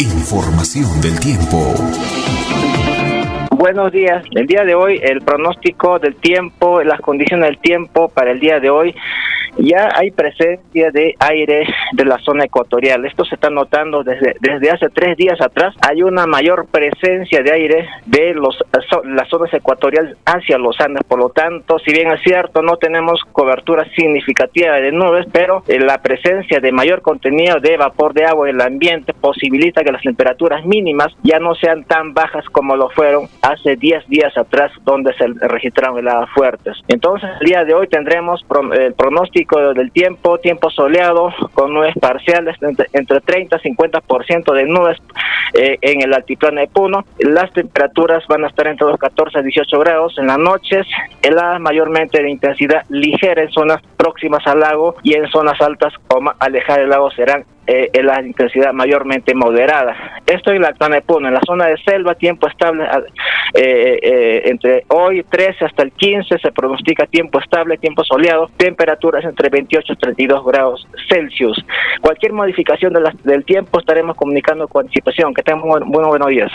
Información del tiempo. Buenos días. El día de hoy, el pronóstico del tiempo, las condiciones del tiempo para el día de hoy ya hay presencia de aire de la zona ecuatorial. Esto se está notando desde, desde hace tres días atrás. Hay una mayor presencia de aire de los, las zonas ecuatoriales hacia los Andes. Por lo tanto, si bien es cierto, no tenemos cobertura significativa de nubes, pero eh, la presencia de mayor contenido de vapor de agua en el ambiente posibilita que las temperaturas mínimas ya no sean tan bajas como lo fueron hace 10 días atrás, donde se registraron heladas fuertes. Entonces, el día de hoy tendremos el pronóstico del tiempo, tiempo soleado con nubes parciales entre, 30 y 50% de nubes eh, en el altiplano de Puno. Las temperaturas van a estar entre los 14 a 18 grados en las noches, heladas mayormente de intensidad ligera en zonas próximas al lago y en zonas altas o alejadas del lago serán eh, en la intensidad mayormente moderada. Esto en la zona de Puno, en la zona de selva, tiempo estable eh, eh, entre hoy 13 hasta el 15 se pronostica tiempo estable, tiempo soleado, temperaturas entre 28 y 32 grados Celsius. Cualquier modificación de del tiempo estaremos comunicando con anticipación. Que tengan muy buenos días.